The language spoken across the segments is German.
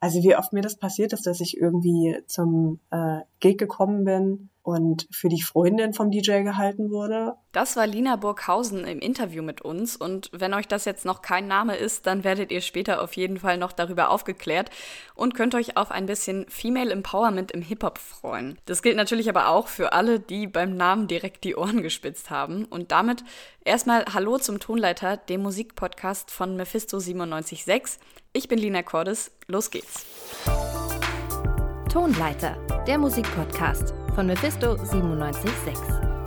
Also wie oft mir das passiert ist, dass ich irgendwie zum äh, Gig gekommen bin und für die Freundin vom DJ gehalten wurde. Das war Lina Burghausen im Interview mit uns und wenn euch das jetzt noch kein Name ist, dann werdet ihr später auf jeden Fall noch darüber aufgeklärt und könnt euch auf ein bisschen Female Empowerment im Hip-Hop freuen. Das gilt natürlich aber auch für alle, die beim Namen direkt die Ohren gespitzt haben und damit erstmal Hallo zum Tonleiter, dem Musikpodcast von Mephisto 976. Ich bin Lina Cordes. Los geht's. Tonleiter, der Musikpodcast von Mephisto 976.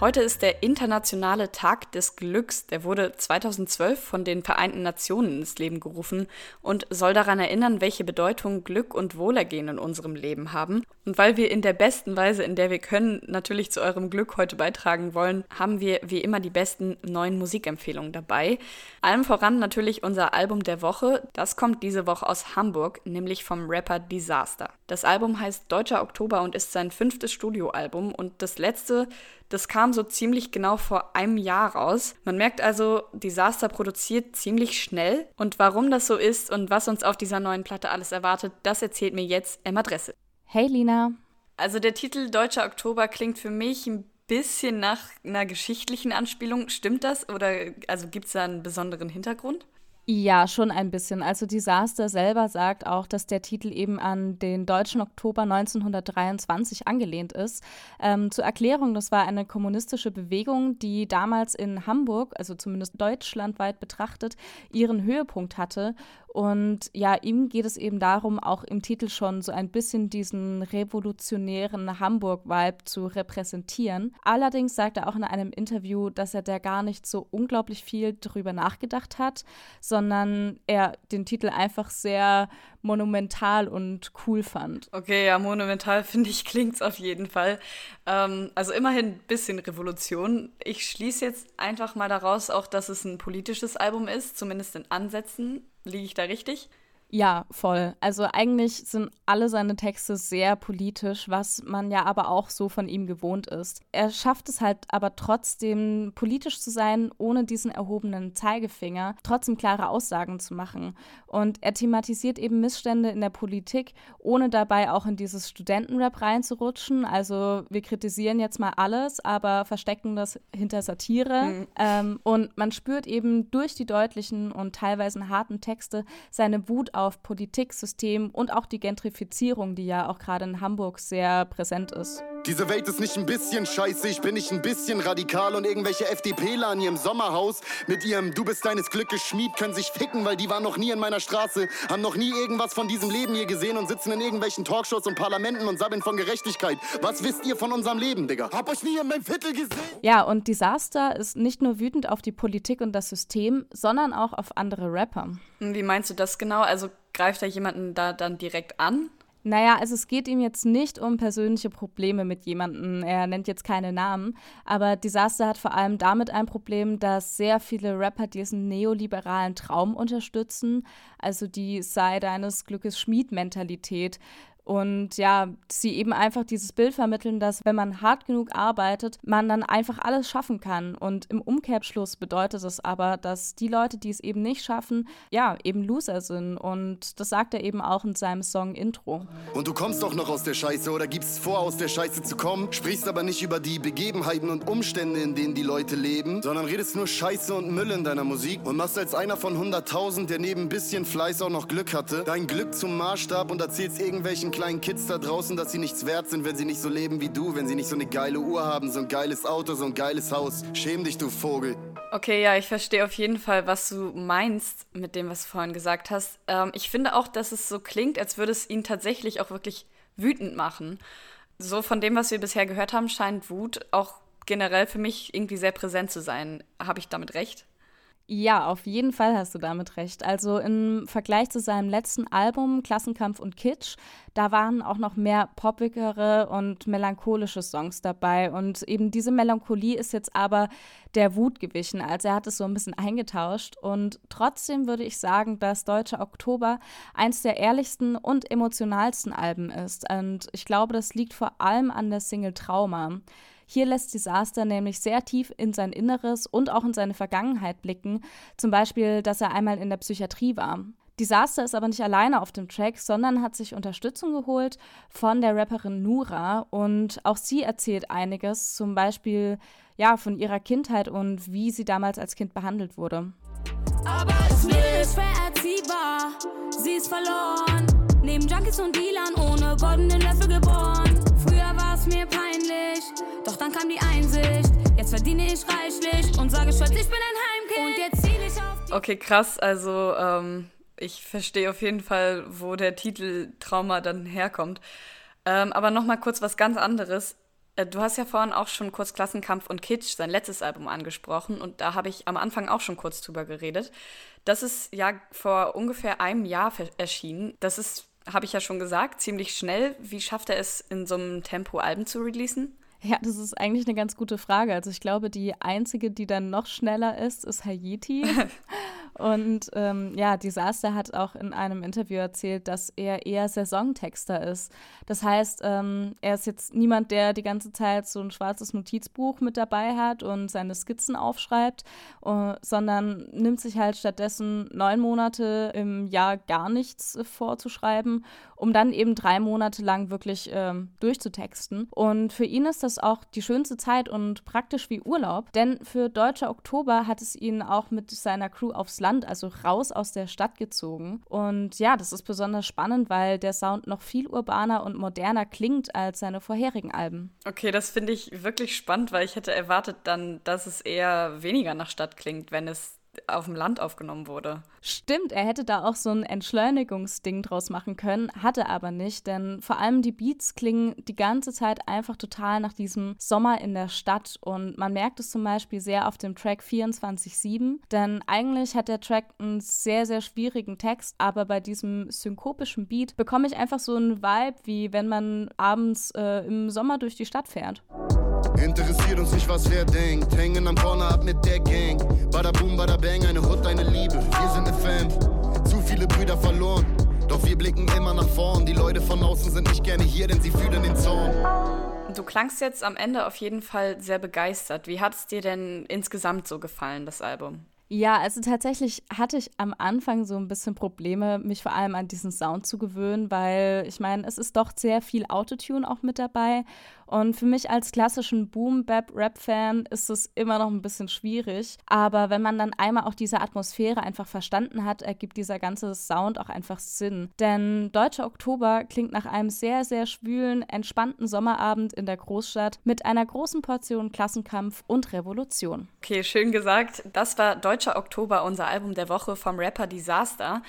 Heute ist der Internationale Tag des Glücks. Der wurde 2012 von den Vereinten Nationen ins Leben gerufen und soll daran erinnern, welche Bedeutung Glück und Wohlergehen in unserem Leben haben. Und weil wir in der besten Weise, in der wir können, natürlich zu eurem Glück heute beitragen wollen, haben wir wie immer die besten neuen Musikempfehlungen dabei. Allem voran natürlich unser Album der Woche. Das kommt diese Woche aus Hamburg, nämlich vom Rapper Disaster. Das Album heißt Deutscher Oktober und ist sein fünftes Studioalbum und das letzte das kam so ziemlich genau vor einem Jahr raus. Man merkt also, Disaster produziert ziemlich schnell. Und warum das so ist und was uns auf dieser neuen Platte alles erwartet, das erzählt mir jetzt Emma Dresse. Hey Lina. Also der Titel Deutscher Oktober klingt für mich ein bisschen nach einer geschichtlichen Anspielung. Stimmt das? Oder also gibt es da einen besonderen Hintergrund? Ja, schon ein bisschen. Also Disaster selber sagt auch, dass der Titel eben an den deutschen Oktober 1923 angelehnt ist. Ähm, zur Erklärung, das war eine kommunistische Bewegung, die damals in Hamburg, also zumindest deutschlandweit betrachtet, ihren Höhepunkt hatte und ja, ihm geht es eben darum, auch im Titel schon so ein bisschen diesen revolutionären Hamburg-Vibe zu repräsentieren. Allerdings sagt er auch in einem Interview, dass er da gar nicht so unglaublich viel drüber nachgedacht hat, sondern er den Titel einfach sehr monumental und cool fand. Okay, ja, monumental finde ich klingt's auf jeden Fall. Ähm, also immerhin ein bisschen Revolution. Ich schließe jetzt einfach mal daraus auch, dass es ein politisches Album ist, zumindest in Ansätzen. Liege ich da richtig? Ja, voll. Also eigentlich sind alle seine Texte sehr politisch, was man ja aber auch so von ihm gewohnt ist. Er schafft es halt aber trotzdem politisch zu sein, ohne diesen erhobenen Zeigefinger, trotzdem klare Aussagen zu machen. Und er thematisiert eben Missstände in der Politik, ohne dabei auch in dieses Studentenrap reinzurutschen. Also wir kritisieren jetzt mal alles, aber verstecken das hinter Satire. Mhm. Ähm, und man spürt eben durch die deutlichen und teilweise harten Texte seine Wut auf Politik, System und auch die Gentrifizierung, die ja auch gerade in Hamburg sehr präsent ist. Diese Welt ist nicht ein bisschen scheiße, ich bin nicht ein bisschen radikal und irgendwelche FDPler an ihrem Sommerhaus mit ihrem Du bist deines Glückes Schmied können sich ficken, weil die waren noch nie in meiner Straße, haben noch nie irgendwas von diesem Leben hier gesehen und sitzen in irgendwelchen Talkshows und Parlamenten und sabbeln von Gerechtigkeit. Was wisst ihr von unserem Leben, Digga? Hab euch nie in meinem Viertel gesehen. Ja, und Disaster ist nicht nur wütend auf die Politik und das System, sondern auch auf andere Rapper. Wie meinst du das genau? Also greift er jemanden da dann direkt an? Naja, also es geht ihm jetzt nicht um persönliche Probleme mit jemandem. Er nennt jetzt keine Namen. Aber Disaster hat vor allem damit ein Problem, dass sehr viele Rapper diesen neoliberalen Traum unterstützen. Also die sei deines Glückes Schmied-Mentalität. Und ja, sie eben einfach dieses Bild vermitteln, dass wenn man hart genug arbeitet, man dann einfach alles schaffen kann. Und im Umkehrschluss bedeutet es aber, dass die Leute, die es eben nicht schaffen, ja, eben Loser sind. Und das sagt er eben auch in seinem Song Intro. Und du kommst doch noch aus der Scheiße oder gibst vor, aus der Scheiße zu kommen, sprichst aber nicht über die Begebenheiten und Umstände, in denen die Leute leben, sondern redest nur Scheiße und Müll in deiner Musik und machst als einer von 100.000, der neben ein bisschen Fleiß auch noch Glück hatte, dein Glück zum Maßstab und erzählst irgendwelchen kleinen Kids da draußen, dass sie nichts wert sind, wenn sie nicht so leben wie du, wenn sie nicht so eine geile Uhr haben, so ein geiles Auto, so ein geiles Haus. Schäm dich, du Vogel. Okay, ja, ich verstehe auf jeden Fall, was du meinst mit dem, was du vorhin gesagt hast. Ähm, ich finde auch, dass es so klingt, als würde es ihn tatsächlich auch wirklich wütend machen. So von dem, was wir bisher gehört haben, scheint Wut auch generell für mich irgendwie sehr präsent zu sein. Habe ich damit recht? Ja, auf jeden Fall hast du damit recht. Also im Vergleich zu seinem letzten Album Klassenkampf und Kitsch, da waren auch noch mehr poppigere und melancholische Songs dabei. Und eben diese Melancholie ist jetzt aber der Wut gewichen. Also er hat es so ein bisschen eingetauscht. Und trotzdem würde ich sagen, dass Deutscher Oktober eins der ehrlichsten und emotionalsten Alben ist. Und ich glaube, das liegt vor allem an der Single Trauma. Hier lässt Disaster nämlich sehr tief in sein Inneres und auch in seine Vergangenheit blicken, zum Beispiel, dass er einmal in der Psychiatrie war. Disaster ist aber nicht alleine auf dem Track, sondern hat sich Unterstützung geholt von der Rapperin Nura und auch sie erzählt einiges, zum Beispiel ja, von ihrer Kindheit und wie sie damals als Kind behandelt wurde. Aber es ist schwer erziehbar, sie ist verloren. Neben Junkies und Dealern ohne goldenen Löffel geboren. Früher war es mir peinlich, doch dann kam die Einsicht. Jetzt verdiene ich reichlich und sage stolz, ich bin ein Heimkind. Und jetzt zieh ich auf die Okay, krass, also ähm, ich verstehe auf jeden Fall, wo der Titel Trauma dann herkommt. Ähm, aber nochmal kurz was ganz anderes. Äh, du hast ja vorhin auch schon kurz Klassenkampf und Kitsch, sein letztes Album, angesprochen. Und da habe ich am Anfang auch schon kurz drüber geredet. Das ist ja vor ungefähr einem Jahr erschienen. Das ist, habe ich ja schon gesagt, ziemlich schnell. Wie schafft er es, in so einem Tempo Alben zu releasen? Ja, das ist eigentlich eine ganz gute Frage. Also ich glaube, die einzige, die dann noch schneller ist, ist Haiti. Und ähm, ja, Disaster hat auch in einem Interview erzählt, dass er eher Saisontexter ist. Das heißt, ähm, er ist jetzt niemand, der die ganze Zeit so ein schwarzes Notizbuch mit dabei hat und seine Skizzen aufschreibt, uh, sondern nimmt sich halt stattdessen neun Monate im Jahr gar nichts äh, vorzuschreiben, um dann eben drei Monate lang wirklich ähm, durchzutexten. Und für ihn ist das auch die schönste Zeit und praktisch wie Urlaub, denn für Deutscher Oktober hat es ihn auch mit seiner Crew aufs Land Land, also raus aus der Stadt gezogen. Und ja, das ist besonders spannend, weil der Sound noch viel urbaner und moderner klingt als seine vorherigen Alben. Okay, das finde ich wirklich spannend, weil ich hätte erwartet dann, dass es eher weniger nach Stadt klingt, wenn es auf dem Land aufgenommen wurde. Stimmt, er hätte da auch so ein Entschleunigungsding draus machen können, hatte aber nicht, denn vor allem die Beats klingen die ganze Zeit einfach total nach diesem Sommer in der Stadt und man merkt es zum Beispiel sehr auf dem Track 24-7, denn eigentlich hat der Track einen sehr, sehr schwierigen Text, aber bei diesem synkopischen Beat bekomme ich einfach so einen Vibe, wie wenn man abends äh, im Sommer durch die Stadt fährt. Interessiert uns nicht, was wer denkt. Hängen am Corner ab mit der Gang. Bada boom, bada bang, eine Hut, eine Liebe. Wir sind eine Fam. Zu viele Brüder verloren. Doch wir blicken immer nach vorn. Die Leute von außen sind nicht gerne hier, denn sie fühlen den Zorn. Du klangst jetzt am Ende auf jeden Fall sehr begeistert. Wie hat es dir denn insgesamt so gefallen, das Album? Ja, also tatsächlich hatte ich am Anfang so ein bisschen Probleme, mich vor allem an diesen Sound zu gewöhnen, weil ich meine, es ist doch sehr viel Autotune auch mit dabei und für mich als klassischen Boom-Bap-Rap-Fan ist es immer noch ein bisschen schwierig. Aber wenn man dann einmal auch diese Atmosphäre einfach verstanden hat, ergibt dieser ganze Sound auch einfach Sinn. Denn Deutscher Oktober klingt nach einem sehr, sehr schwülen, entspannten Sommerabend in der Großstadt mit einer großen Portion Klassenkampf und Revolution. Okay, schön gesagt. Das war Deutscher Oktober, unser Album der Woche vom Rapper Disaster.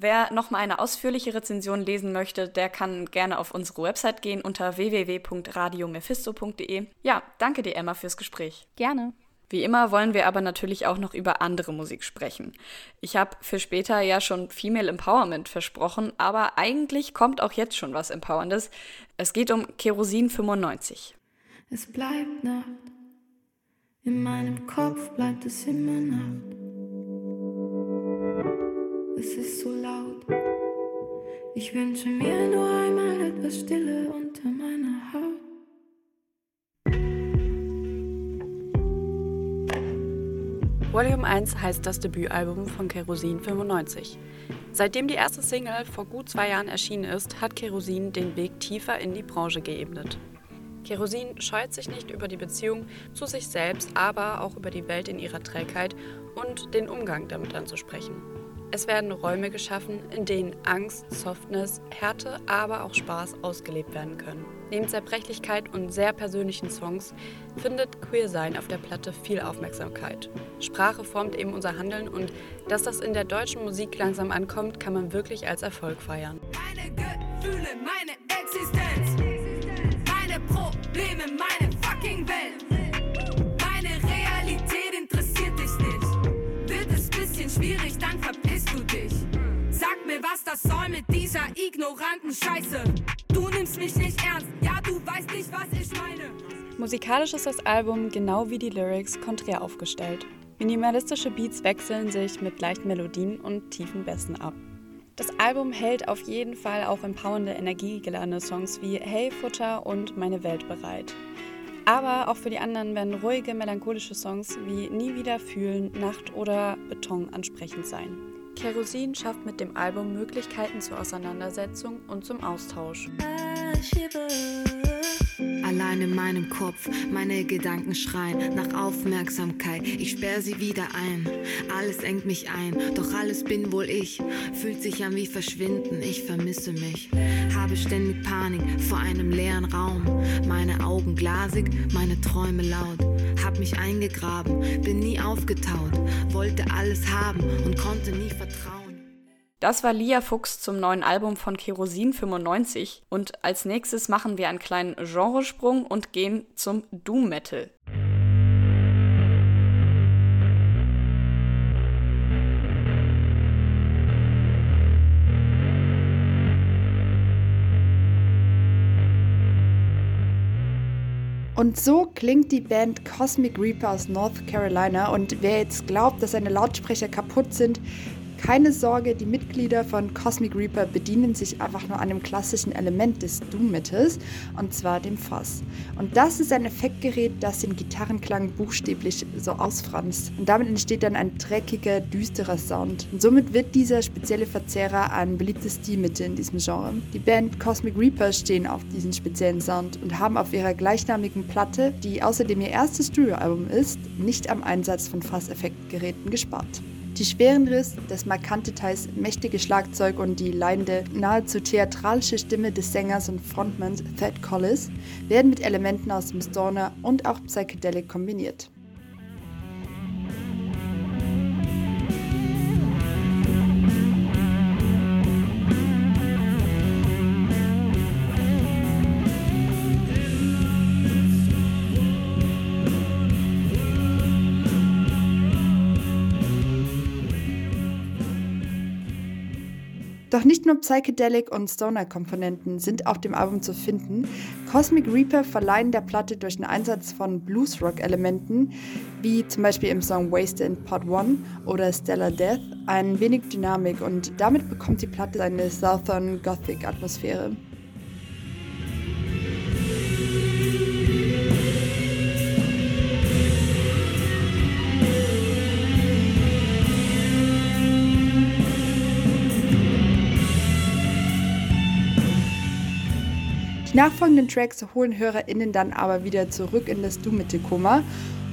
Wer noch mal eine ausführliche Rezension lesen möchte, der kann gerne auf unsere Website gehen unter www.radiomephisto.de. Ja, danke dir, Emma, fürs Gespräch. Gerne. Wie immer wollen wir aber natürlich auch noch über andere Musik sprechen. Ich habe für später ja schon Female Empowerment versprochen, aber eigentlich kommt auch jetzt schon was Empowerndes. Es geht um Kerosin 95. Es bleibt Nacht, in meinem Kopf bleibt es immer Nacht es ist so. Ich wünsche mir nur einmal etwas Stille unter meiner Haut. Volume 1 heißt das Debütalbum von Kerosin 95. Seitdem die erste Single vor gut zwei Jahren erschienen ist, hat Kerosin den Weg tiefer in die Branche geebnet. Kerosin scheut sich nicht über die Beziehung zu sich selbst, aber auch über die Welt in ihrer Trägheit und den Umgang damit anzusprechen. Es werden Räume geschaffen, in denen Angst, Softness, Härte, aber auch Spaß ausgelebt werden können. Neben Zerbrechlichkeit und sehr persönlichen Songs findet Queersein auf der Platte viel Aufmerksamkeit. Sprache formt eben unser Handeln und dass das in der deutschen Musik langsam ankommt, kann man wirklich als Erfolg feiern. Meine Gefühle, meine das soll mit dieser ignoranten Scheiße. Du nimmst mich nicht ernst, ja, du weißt nicht, was ich meine. Musikalisch ist das Album genau wie die Lyrics konträr aufgestellt. Minimalistische Beats wechseln sich mit leichten Melodien und tiefen Bässen ab. Das Album hält auf jeden Fall auch empowernde, energiegeladene Songs wie Hey Futter und Meine Welt bereit. Aber auch für die anderen werden ruhige, melancholische Songs wie Nie wieder fühlen, Nacht oder Beton ansprechend sein. Kerosin schafft mit dem Album Möglichkeiten zur Auseinandersetzung und zum Austausch. Allein in meinem Kopf, meine Gedanken schreien nach Aufmerksamkeit. Ich sperr sie wieder ein, alles engt mich ein, doch alles bin wohl ich. Fühlt sich an wie Verschwinden, ich vermisse mich. Habe ständig Panik vor einem leeren Raum. Meine Augen glasig, meine Träume laut. Hab mich eingegraben, bin nie aufgetaut, wollte alles haben und konnte nie vertrauen. Das war Lia Fuchs zum neuen Album von Kerosin 95 und als nächstes machen wir einen kleinen Genresprung und gehen zum Doom Metal. Und so klingt die Band Cosmic Reaper aus North Carolina. Und wer jetzt glaubt, dass seine Lautsprecher kaputt sind, keine Sorge, die Mitglieder von Cosmic Reaper bedienen sich einfach nur an dem klassischen Element des Doom-Metals, und zwar dem Fass. Und das ist ein Effektgerät, das den Gitarrenklang buchstäblich so ausfranst. Und damit entsteht dann ein dreckiger, düsterer Sound. Und somit wird dieser spezielle Verzerrer ein beliebtes Stilmittel in diesem Genre. Die Band Cosmic Reaper stehen auf diesen speziellen Sound und haben auf ihrer gleichnamigen Platte, die außerdem ihr erstes Studioalbum ist, nicht am Einsatz von Fasseffektgeräten gespart. Die schweren Riss, das markante, teils mächtige Schlagzeug und die leidende, nahezu theatralische Stimme des Sängers und Frontmans Thad Collis werden mit Elementen aus dem Stoner und auch Psychedelic kombiniert. Doch nicht nur Psychedelic und Stoner-Komponenten sind auf dem Album zu finden. Cosmic Reaper verleihen der Platte durch den Einsatz von Bluesrock-Elementen, wie zum Beispiel im Song Wasted in Part 1 oder Stellar Death, ein wenig Dynamik und damit bekommt die Platte eine Southern Gothic-Atmosphäre. Nachfolgenden Tracks holen HörerInnen dann aber wieder zurück in das Doom-Metal-Koma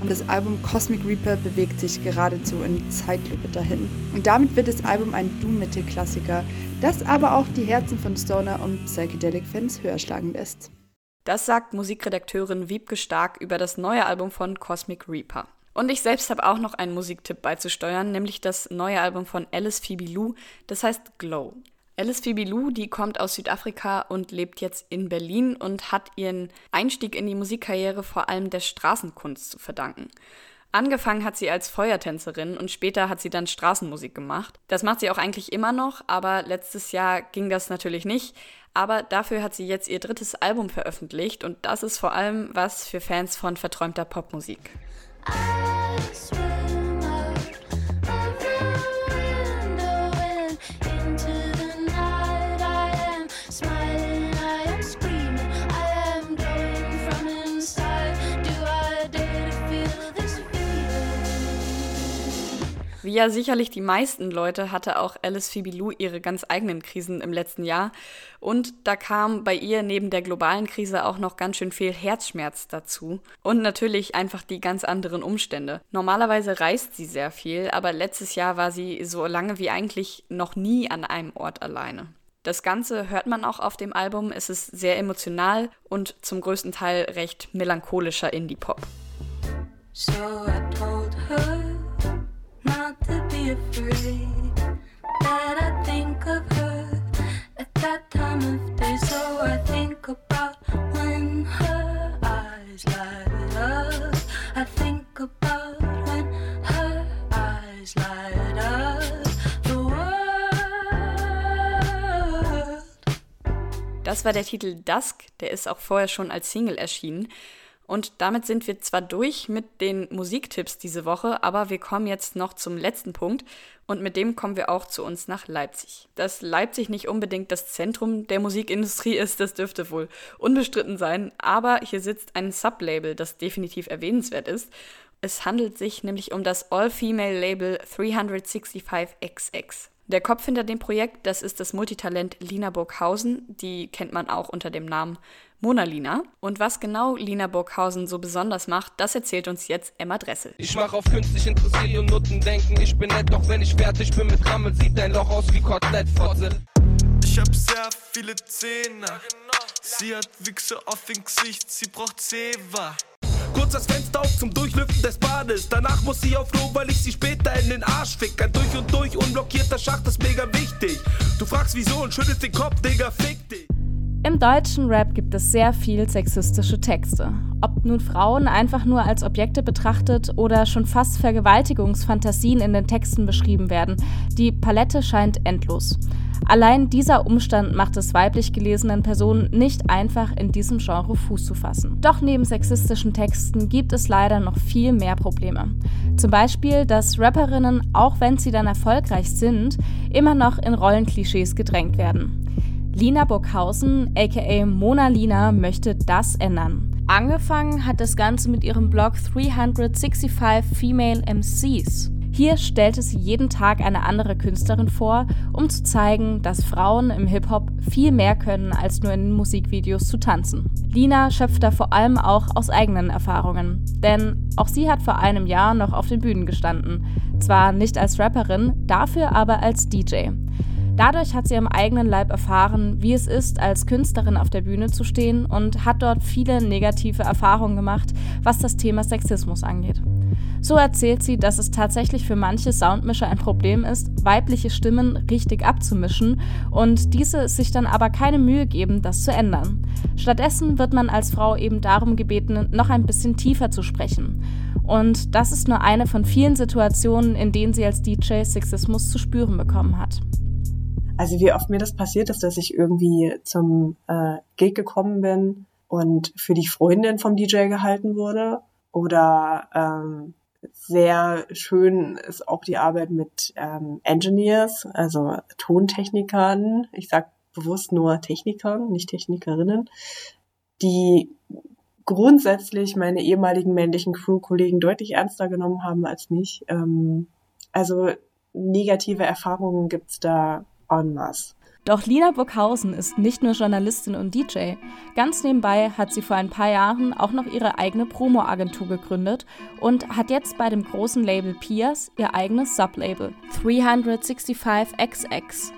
und das Album Cosmic Reaper bewegt sich geradezu in Zeitlupe dahin. Und damit wird das Album ein Doom-Metal-Klassiker, das aber auch die Herzen von Stoner- und Psychedelic-Fans höher schlagen lässt. Das sagt Musikredakteurin Wiebke Stark über das neue Album von Cosmic Reaper. Und ich selbst habe auch noch einen Musiktipp beizusteuern, nämlich das neue Album von Alice Phoebe Lou, das heißt Glow. Alice Phoebe Lou, die kommt aus Südafrika und lebt jetzt in Berlin und hat ihren Einstieg in die Musikkarriere vor allem der Straßenkunst zu verdanken. Angefangen hat sie als Feuertänzerin und später hat sie dann Straßenmusik gemacht. Das macht sie auch eigentlich immer noch, aber letztes Jahr ging das natürlich nicht. Aber dafür hat sie jetzt ihr drittes Album veröffentlicht und das ist vor allem was für Fans von verträumter Popmusik. I ja sicherlich die meisten Leute hatte auch Alice Phoebe Lou ihre ganz eigenen Krisen im letzten Jahr. Und da kam bei ihr neben der globalen Krise auch noch ganz schön viel Herzschmerz dazu. Und natürlich einfach die ganz anderen Umstände. Normalerweise reist sie sehr viel, aber letztes Jahr war sie so lange wie eigentlich noch nie an einem Ort alleine. Das Ganze hört man auch auf dem Album. Es ist sehr emotional und zum größten Teil recht melancholischer Indie-Pop. So I told her Das war der Titel Dusk, der ist auch vorher schon als Single erschienen. Und damit sind wir zwar durch mit den Musiktipps diese Woche, aber wir kommen jetzt noch zum letzten Punkt und mit dem kommen wir auch zu uns nach Leipzig. Dass Leipzig nicht unbedingt das Zentrum der Musikindustrie ist, das dürfte wohl unbestritten sein, aber hier sitzt ein Sublabel, das definitiv erwähnenswert ist. Es handelt sich nämlich um das All-Female-Label 365XX. Der Kopf hinter dem Projekt, das ist das Multitalent Lina Burghausen. Die kennt man auch unter dem Namen Mona Lina. Und was genau Lina Burghausen so besonders macht, das erzählt uns jetzt Emma Dressel. Ich mach auf künstlich interessiert und Nutten denken, ich bin nett, doch wenn ich fertig bin mit Rammel, sieht dein Loch aus wie Kotelettfotze. Ich hab sehr viele Zähne. Sie hat Wichse auf dem Gesicht, sie braucht Zewa. Kurz das Fenster auf zum Durchlüften des Bades. Danach muss sie auf Klo, weil ich sie später in den Arsch fick. Ein durch und durch unblockierter Schacht ist mega wichtig. Du fragst wieso und schüttelst den Kopf, Digga, fick dich. Im deutschen Rap gibt es sehr viel sexistische Texte. Ob nun Frauen einfach nur als Objekte betrachtet oder schon fast Vergewaltigungsfantasien in den Texten beschrieben werden, die Palette scheint endlos. Allein dieser Umstand macht es weiblich gelesenen Personen nicht einfach, in diesem Genre Fuß zu fassen. Doch neben sexistischen Texten gibt es leider noch viel mehr Probleme. Zum Beispiel, dass Rapperinnen, auch wenn sie dann erfolgreich sind, immer noch in Rollenklischees gedrängt werden. Lina Burghausen, aka Mona Lina, möchte das ändern. Angefangen hat das Ganze mit ihrem Blog 365 Female MCs. Hier stellte sie jeden Tag eine andere Künstlerin vor, um zu zeigen, dass Frauen im Hip-Hop viel mehr können, als nur in Musikvideos zu tanzen. Lina schöpft da vor allem auch aus eigenen Erfahrungen, denn auch sie hat vor einem Jahr noch auf den Bühnen gestanden. Zwar nicht als Rapperin, dafür aber als DJ. Dadurch hat sie am eigenen Leib erfahren, wie es ist, als Künstlerin auf der Bühne zu stehen und hat dort viele negative Erfahrungen gemacht, was das Thema Sexismus angeht. So erzählt sie, dass es tatsächlich für manche Soundmischer ein Problem ist, weibliche Stimmen richtig abzumischen und diese sich dann aber keine Mühe geben, das zu ändern. Stattdessen wird man als Frau eben darum gebeten, noch ein bisschen tiefer zu sprechen. Und das ist nur eine von vielen Situationen, in denen sie als DJ Sexismus zu spüren bekommen hat. Also wie oft mir das passiert ist, dass ich irgendwie zum äh, Gig gekommen bin und für die Freundin vom DJ gehalten wurde. Oder ähm, sehr schön ist auch die Arbeit mit ähm, Engineers, also Tontechnikern. Ich sag bewusst nur Technikern, nicht Technikerinnen, die grundsätzlich meine ehemaligen männlichen Crew-Kollegen deutlich ernster genommen haben als mich. Ähm, also negative Erfahrungen gibt's da en masse. Doch Lina Burghausen ist nicht nur Journalistin und DJ. Ganz nebenbei hat sie vor ein paar Jahren auch noch ihre eigene Promo-Agentur gegründet und hat jetzt bei dem großen Label Pias ihr eigenes Sublabel 365XX.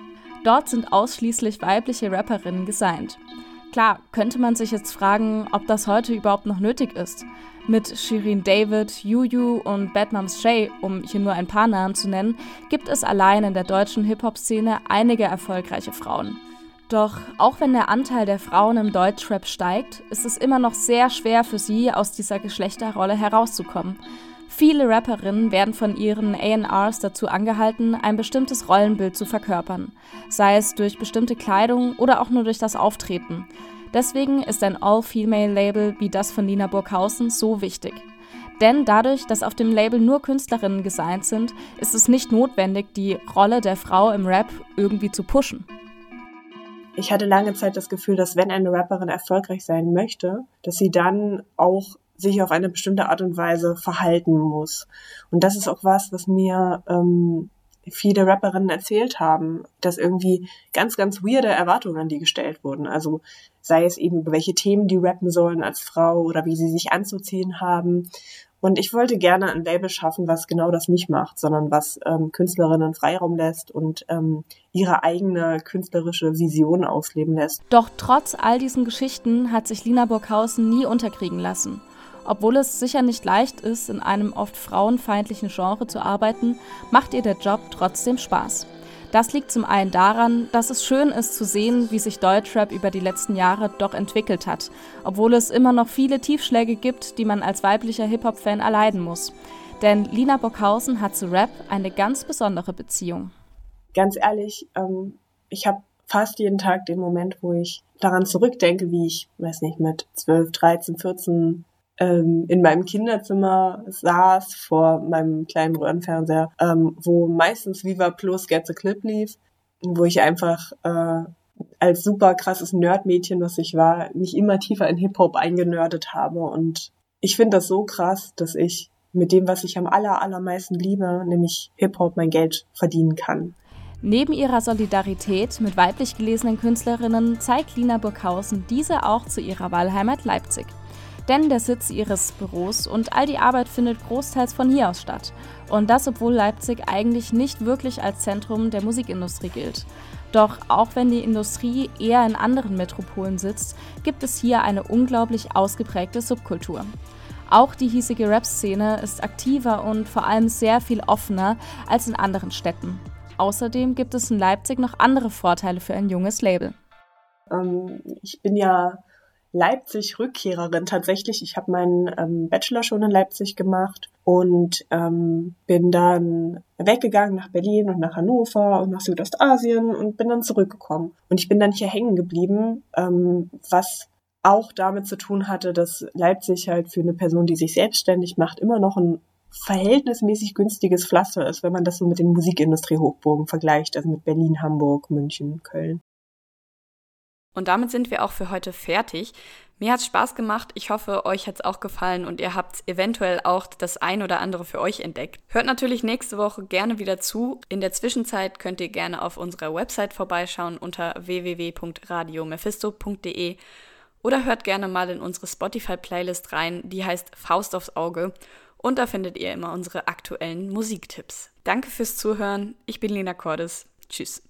Dort sind ausschließlich weibliche Rapperinnen gesigned. Klar, könnte man sich jetzt fragen, ob das heute überhaupt noch nötig ist. Mit Shirin David, Juju und Bad Moms J, um hier nur ein paar Namen zu nennen, gibt es allein in der deutschen Hip-Hop-Szene einige erfolgreiche Frauen. Doch auch wenn der Anteil der Frauen im Deutschrap steigt, ist es immer noch sehr schwer für sie, aus dieser Geschlechterrolle herauszukommen. Viele Rapperinnen werden von ihren ARs dazu angehalten, ein bestimmtes Rollenbild zu verkörpern, sei es durch bestimmte Kleidung oder auch nur durch das Auftreten. Deswegen ist ein All-Female-Label wie das von Nina Burghausen so wichtig. Denn dadurch, dass auf dem Label nur Künstlerinnen gesigned sind, ist es nicht notwendig, die Rolle der Frau im Rap irgendwie zu pushen. Ich hatte lange Zeit das Gefühl, dass wenn eine Rapperin erfolgreich sein möchte, dass sie dann auch sich auf eine bestimmte Art und Weise verhalten muss. Und das ist auch was, was mir ähm, viele Rapperinnen erzählt haben, dass irgendwie ganz, ganz weirde Erwartungen an die gestellt wurden. Also sei es eben über welche Themen die rappen sollen als Frau oder wie sie sich anzuziehen haben. Und ich wollte gerne ein Label schaffen, was genau das nicht macht, sondern was ähm, Künstlerinnen Freiraum lässt und ähm, ihre eigene künstlerische Vision ausleben lässt. Doch trotz all diesen Geschichten hat sich Lina Burghausen nie unterkriegen lassen. Obwohl es sicher nicht leicht ist, in einem oft frauenfeindlichen Genre zu arbeiten, macht ihr der Job trotzdem Spaß. Das liegt zum einen daran, dass es schön ist zu sehen, wie sich Deutschrap über die letzten Jahre doch entwickelt hat, obwohl es immer noch viele Tiefschläge gibt, die man als weiblicher Hip-Hop-Fan erleiden muss. Denn Lina Bockhausen hat zu Rap eine ganz besondere Beziehung. Ganz ehrlich, ähm, ich habe fast jeden Tag den Moment, wo ich daran zurückdenke, wie ich, weiß nicht, mit 12, 13, 14 ähm, in meinem Kinderzimmer saß vor meinem kleinen Röhrenfernseher, ähm, wo meistens Viva Plus Get the Clip lief, wo ich einfach äh, als super krasses Nerdmädchen, was ich war, mich immer tiefer in Hip-Hop eingenördet habe. Und ich finde das so krass, dass ich mit dem, was ich am aller, allermeisten liebe, nämlich Hip-Hop, mein Geld verdienen kann. Neben ihrer Solidarität mit weiblich gelesenen Künstlerinnen zeigt Lina Burghausen diese auch zu ihrer Wahlheimat Leipzig. Denn der Sitz ihres Büros und all die Arbeit findet großteils von hier aus statt. Und das, obwohl Leipzig eigentlich nicht wirklich als Zentrum der Musikindustrie gilt. Doch auch wenn die Industrie eher in anderen Metropolen sitzt, gibt es hier eine unglaublich ausgeprägte Subkultur. Auch die hiesige Rap-Szene ist aktiver und vor allem sehr viel offener als in anderen Städten. Außerdem gibt es in Leipzig noch andere Vorteile für ein junges Label. Ähm, ich bin ja Leipzig-Rückkehrerin tatsächlich. Ich habe meinen ähm, Bachelor schon in Leipzig gemacht und ähm, bin dann weggegangen nach Berlin und nach Hannover und nach Südostasien und bin dann zurückgekommen. Und ich bin dann hier hängen geblieben, ähm, was auch damit zu tun hatte, dass Leipzig halt für eine Person, die sich selbstständig macht, immer noch ein verhältnismäßig günstiges Pflaster ist, wenn man das so mit den Musikindustrie-Hochburgen vergleicht, also mit Berlin, Hamburg, München, Köln. Und damit sind wir auch für heute fertig. Mir hat es Spaß gemacht. Ich hoffe, euch hat es auch gefallen und ihr habt eventuell auch das ein oder andere für euch entdeckt. Hört natürlich nächste Woche gerne wieder zu. In der Zwischenzeit könnt ihr gerne auf unserer Website vorbeischauen unter www.radiomephisto.de oder hört gerne mal in unsere Spotify-Playlist rein, die heißt Faust aufs Auge. Und da findet ihr immer unsere aktuellen Musiktipps. Danke fürs Zuhören. Ich bin Lena Cordes. Tschüss.